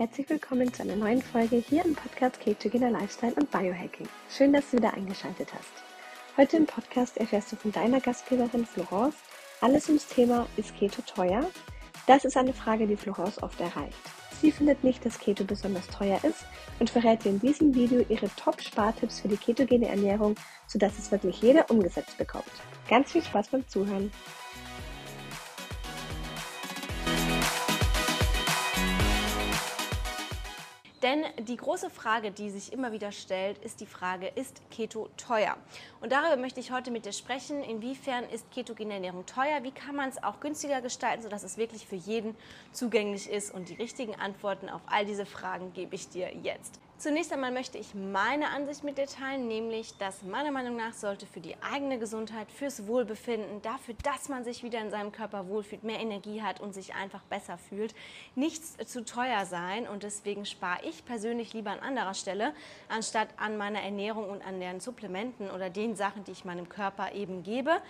Herzlich willkommen zu einer neuen Folge hier im Podcast Ketogener Lifestyle und Biohacking. Schön, dass du wieder eingeschaltet hast. Heute im Podcast erfährst du von deiner Gastgeberin Florence alles ums Thema Ist Keto teuer? Das ist eine Frage, die Florence oft erreicht. Sie findet nicht, dass Keto besonders teuer ist und verrät dir in diesem Video ihre Top-Spartipps für die ketogene Ernährung, sodass es wirklich jeder umgesetzt bekommt. Ganz viel Spaß beim Zuhören! Denn die große Frage, die sich immer wieder stellt, ist die Frage, ist Keto teuer? Und darüber möchte ich heute mit dir sprechen. Inwiefern ist ketogene Ernährung teuer? Wie kann man es auch günstiger gestalten, sodass es wirklich für jeden zugänglich ist? Und die richtigen Antworten auf all diese Fragen gebe ich dir jetzt. Zunächst einmal möchte ich meine Ansicht mit dir teilen, nämlich, dass meiner Meinung nach sollte für die eigene Gesundheit, fürs Wohlbefinden, dafür, dass man sich wieder in seinem Körper wohlfühlt, mehr Energie hat und sich einfach besser fühlt, nichts zu teuer sein. Und deswegen spare ich persönlich lieber an anderer Stelle, anstatt an meiner Ernährung und an den Supplementen oder den Sachen, die ich meinem Körper eben gebe.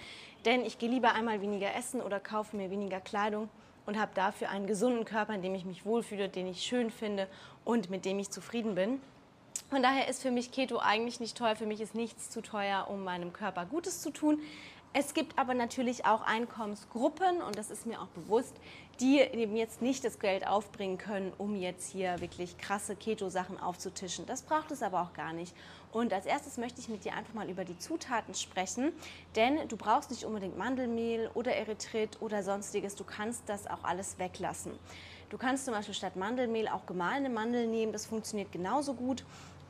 Denn ich gehe lieber einmal weniger essen oder kaufe mir weniger Kleidung und habe dafür einen gesunden Körper, in dem ich mich wohlfühle, den ich schön finde und mit dem ich zufrieden bin. Von daher ist für mich Keto eigentlich nicht teuer. Für mich ist nichts zu teuer, um meinem Körper Gutes zu tun. Es gibt aber natürlich auch Einkommensgruppen, und das ist mir auch bewusst, die eben jetzt nicht das Geld aufbringen können, um jetzt hier wirklich krasse Keto-Sachen aufzutischen. Das braucht es aber auch gar nicht. Und als erstes möchte ich mit dir einfach mal über die Zutaten sprechen, denn du brauchst nicht unbedingt Mandelmehl oder Erythrit oder sonstiges. Du kannst das auch alles weglassen. Du kannst zum Beispiel statt Mandelmehl auch gemahlene Mandeln nehmen. Das funktioniert genauso gut.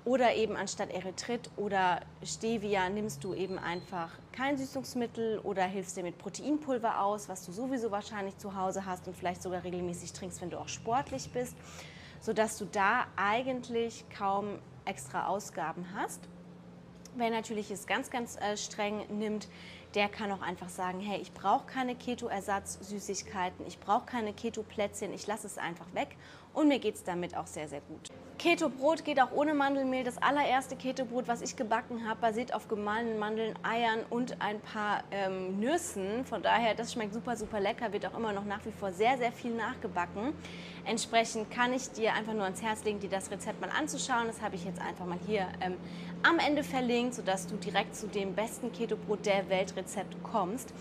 Oder eben anstatt Erythrit oder Stevia nimmst du eben einfach kein Süßungsmittel oder hilfst dir mit Proteinpulver aus, was du sowieso wahrscheinlich zu Hause hast und vielleicht sogar regelmäßig trinkst, wenn du auch sportlich bist, sodass du da eigentlich kaum extra Ausgaben hast. Wer natürlich es ganz, ganz äh, streng nimmt, der kann auch einfach sagen, hey, ich brauche keine Keto-Ersatz-Süßigkeiten, ich brauche keine Keto-Plätzchen, ich lasse es einfach weg und mir geht es damit auch sehr, sehr gut. Keto-Brot geht auch ohne Mandelmehl. Das allererste Keto-Brot, was ich gebacken habe, basiert auf gemahlenen Mandeln, Eiern und ein paar ähm, Nüssen. Von daher, das schmeckt super, super lecker, wird auch immer noch nach wie vor sehr, sehr viel nachgebacken. Entsprechend kann ich dir einfach nur ans Herz legen, dir das Rezept mal anzuschauen. Das habe ich jetzt einfach mal hier ähm, am Ende verlinkt, sodass du direkt zu dem besten Keto-Brot der Welt Rezept kommst.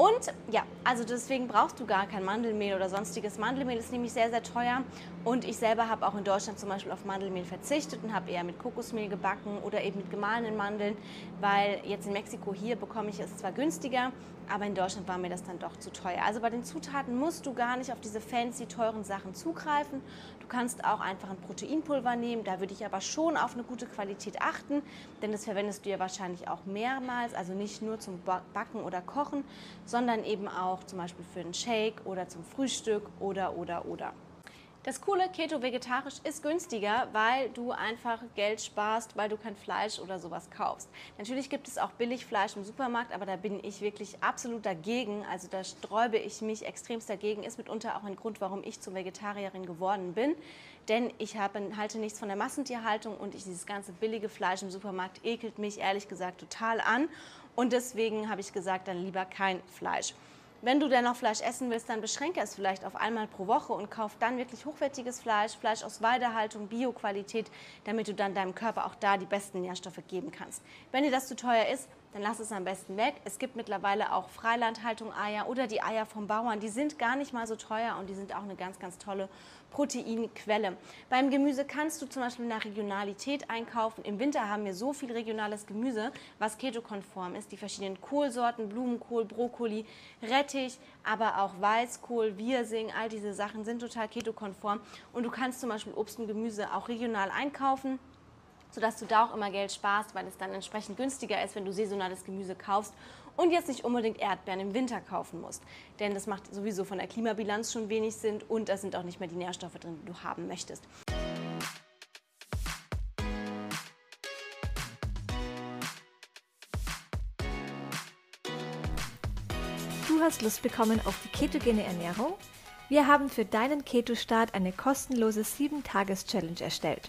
Und ja, also deswegen brauchst du gar kein Mandelmehl oder sonstiges. Mandelmehl ist nämlich sehr, sehr teuer. Und ich selber habe auch in Deutschland zum Beispiel auf Mandelmehl verzichtet und habe eher mit Kokosmehl gebacken oder eben mit gemahlenen Mandeln, weil jetzt in Mexiko hier bekomme ich es zwar günstiger, aber in Deutschland war mir das dann doch zu teuer. Also bei den Zutaten musst du gar nicht auf diese fancy, teuren Sachen zugreifen. Du kannst auch einfach ein Proteinpulver nehmen. Da würde ich aber schon auf eine gute Qualität achten, denn das verwendest du ja wahrscheinlich auch mehrmals, also nicht nur zum Backen oder Kochen, sondern eben auch zum Beispiel für einen Shake oder zum Frühstück oder, oder, oder. Das coole Keto vegetarisch ist günstiger, weil du einfach Geld sparst, weil du kein Fleisch oder sowas kaufst. Natürlich gibt es auch Billigfleisch im Supermarkt, aber da bin ich wirklich absolut dagegen. Also da sträube ich mich extremst dagegen. Ist mitunter auch ein Grund, warum ich zur Vegetarierin geworden bin. Denn ich habe, halte nichts von der Massentierhaltung und ich, dieses ganze billige Fleisch im Supermarkt ekelt mich ehrlich gesagt total an. Und deswegen habe ich gesagt, dann lieber kein Fleisch. Wenn du dennoch Fleisch essen willst, dann beschränke es vielleicht auf einmal pro Woche und kauf dann wirklich hochwertiges Fleisch, Fleisch aus Weidehaltung, Bioqualität, damit du dann deinem Körper auch da die besten Nährstoffe geben kannst. Wenn dir das zu teuer ist, dann lass es am besten weg. Es gibt mittlerweile auch Freilandhaltung-Eier oder die Eier vom Bauern. Die sind gar nicht mal so teuer und die sind auch eine ganz, ganz tolle Proteinquelle. Beim Gemüse kannst du zum Beispiel nach Regionalität einkaufen. Im Winter haben wir so viel regionales Gemüse, was ketokonform ist. Die verschiedenen Kohlsorten, Blumenkohl, Brokkoli, Rettich, aber auch Weißkohl, Wirsing, all diese Sachen sind total ketokonform. Und du kannst zum Beispiel Obst und Gemüse auch regional einkaufen sodass du da auch immer Geld sparst, weil es dann entsprechend günstiger ist, wenn du saisonales Gemüse kaufst und jetzt nicht unbedingt Erdbeeren im Winter kaufen musst. Denn das macht sowieso von der Klimabilanz schon wenig Sinn und da sind auch nicht mehr die Nährstoffe drin, die du haben möchtest. Du hast Lust bekommen auf die ketogene Ernährung? Wir haben für deinen Keto-Start eine kostenlose 7-Tages-Challenge erstellt.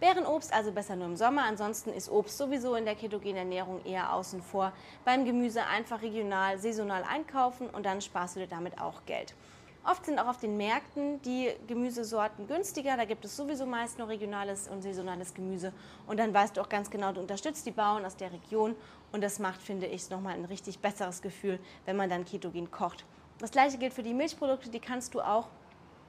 Beerenobst also besser nur im Sommer, ansonsten ist Obst sowieso in der ketogenen Ernährung eher außen vor. Beim Gemüse einfach regional, saisonal einkaufen und dann sparst du dir damit auch Geld. Oft sind auch auf den Märkten die Gemüsesorten günstiger. Da gibt es sowieso meist nur regionales und saisonales Gemüse. Und dann weißt du auch ganz genau, du unterstützt die Bauern aus der Region. Und das macht, finde ich, nochmal ein richtig besseres Gefühl, wenn man dann ketogen kocht. Das gleiche gilt für die Milchprodukte, die kannst du auch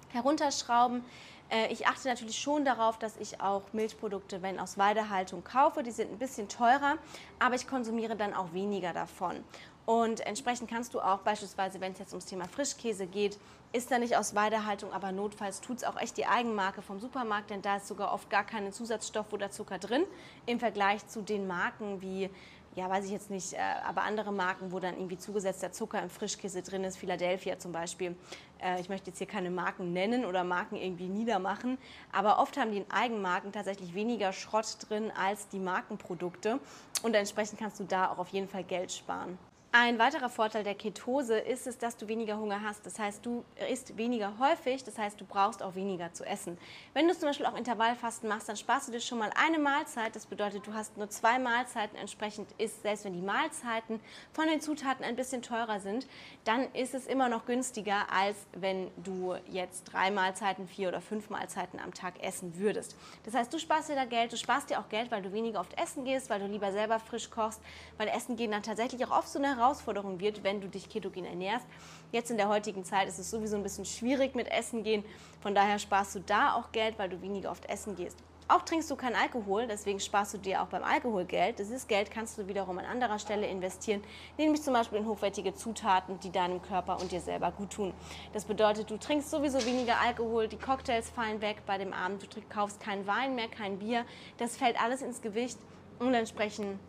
herunterschrauben. Äh, ich achte natürlich schon darauf, dass ich auch Milchprodukte, wenn aus Weidehaltung kaufe, die sind ein bisschen teurer, aber ich konsumiere dann auch weniger davon. Und entsprechend kannst du auch beispielsweise, wenn es jetzt ums Thema Frischkäse geht, ist da nicht aus Weidehaltung, aber notfalls tut es auch echt die Eigenmarke vom Supermarkt, denn da ist sogar oft gar kein Zusatzstoff oder Zucker drin im Vergleich zu den Marken wie ja, weiß ich jetzt nicht, äh, aber andere Marken, wo dann irgendwie zugesetzter Zucker im Frischkäse drin ist, Philadelphia zum Beispiel. Äh, ich möchte jetzt hier keine Marken nennen oder Marken irgendwie niedermachen, aber oft haben die in Eigenmarken tatsächlich weniger Schrott drin als die Markenprodukte und entsprechend kannst du da auch auf jeden Fall Geld sparen. Ein weiterer Vorteil der Ketose ist es, dass du weniger Hunger hast. Das heißt, du isst weniger häufig, das heißt, du brauchst auch weniger zu essen. Wenn du zum Beispiel auch Intervallfasten machst, dann sparst du dir schon mal eine Mahlzeit. Das bedeutet, du hast nur zwei Mahlzeiten. Entsprechend ist, selbst wenn die Mahlzeiten von den Zutaten ein bisschen teurer sind, dann ist es immer noch günstiger, als wenn du jetzt drei Mahlzeiten, vier oder fünf Mahlzeiten am Tag essen würdest. Das heißt, du sparst dir da Geld, du sparst dir auch Geld, weil du weniger oft essen gehst, weil du lieber selber frisch kochst, weil Essen gehen dann tatsächlich auch oft so eine Herausforderung wird, wenn du dich ketogen ernährst. Jetzt in der heutigen Zeit ist es sowieso ein bisschen schwierig mit Essen gehen. Von daher sparst du da auch Geld, weil du weniger oft essen gehst. Auch trinkst du keinen Alkohol, deswegen sparst du dir auch beim Alkohol Geld. Dieses Geld kannst du wiederum an anderer Stelle investieren, nämlich zum Beispiel in hochwertige Zutaten, die deinem Körper und dir selber gut tun. Das bedeutet, du trinkst sowieso weniger Alkohol, die Cocktails fallen weg bei dem Abend, du kaufst keinen Wein mehr, kein Bier. Das fällt alles ins Gewicht und entsprechend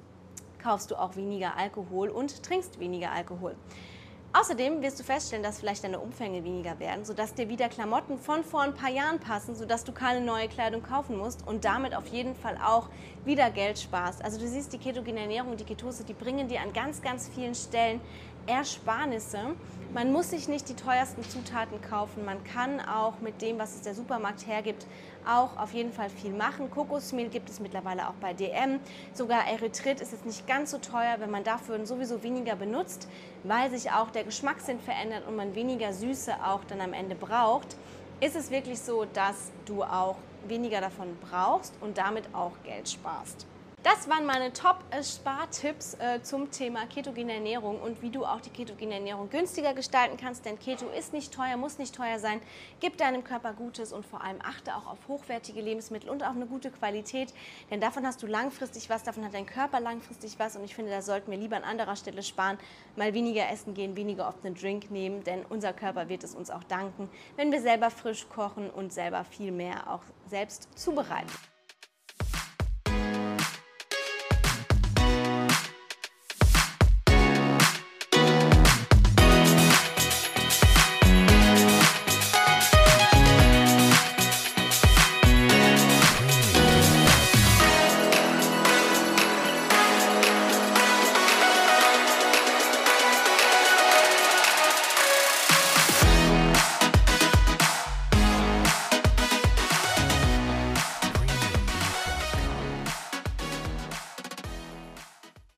kaufst du auch weniger Alkohol und trinkst weniger Alkohol. Außerdem wirst du feststellen, dass vielleicht deine Umfänge weniger werden, sodass dir wieder Klamotten von vor ein paar Jahren passen, sodass du keine neue Kleidung kaufen musst und damit auf jeden Fall auch wieder Geld sparst. Also du siehst, die ketogene Ernährung und die Ketose, die bringen dir an ganz, ganz vielen Stellen Ersparnisse. Man muss sich nicht die teuersten Zutaten kaufen. Man kann auch mit dem, was es der Supermarkt hergibt, auch auf jeden Fall viel machen. Kokosmehl gibt es mittlerweile auch bei DM. Sogar Erythrit ist es nicht ganz so teuer, wenn man dafür sowieso weniger benutzt, weil sich auch der Geschmackssinn verändert und man weniger Süße auch dann am Ende braucht. Ist es wirklich so, dass du auch weniger davon brauchst und damit auch Geld sparst. Das waren meine Top-Spartipps äh, zum Thema ketogene Ernährung und wie du auch die ketogene Ernährung günstiger gestalten kannst, denn Keto ist nicht teuer, muss nicht teuer sein. Gib deinem Körper Gutes und vor allem achte auch auf hochwertige Lebensmittel und auf eine gute Qualität, denn davon hast du langfristig was, davon hat dein Körper langfristig was und ich finde, da sollten wir lieber an anderer Stelle sparen, mal weniger essen gehen, weniger oft einen Drink nehmen, denn unser Körper wird es uns auch danken, wenn wir selber frisch kochen und selber viel mehr auch selbst zubereiten.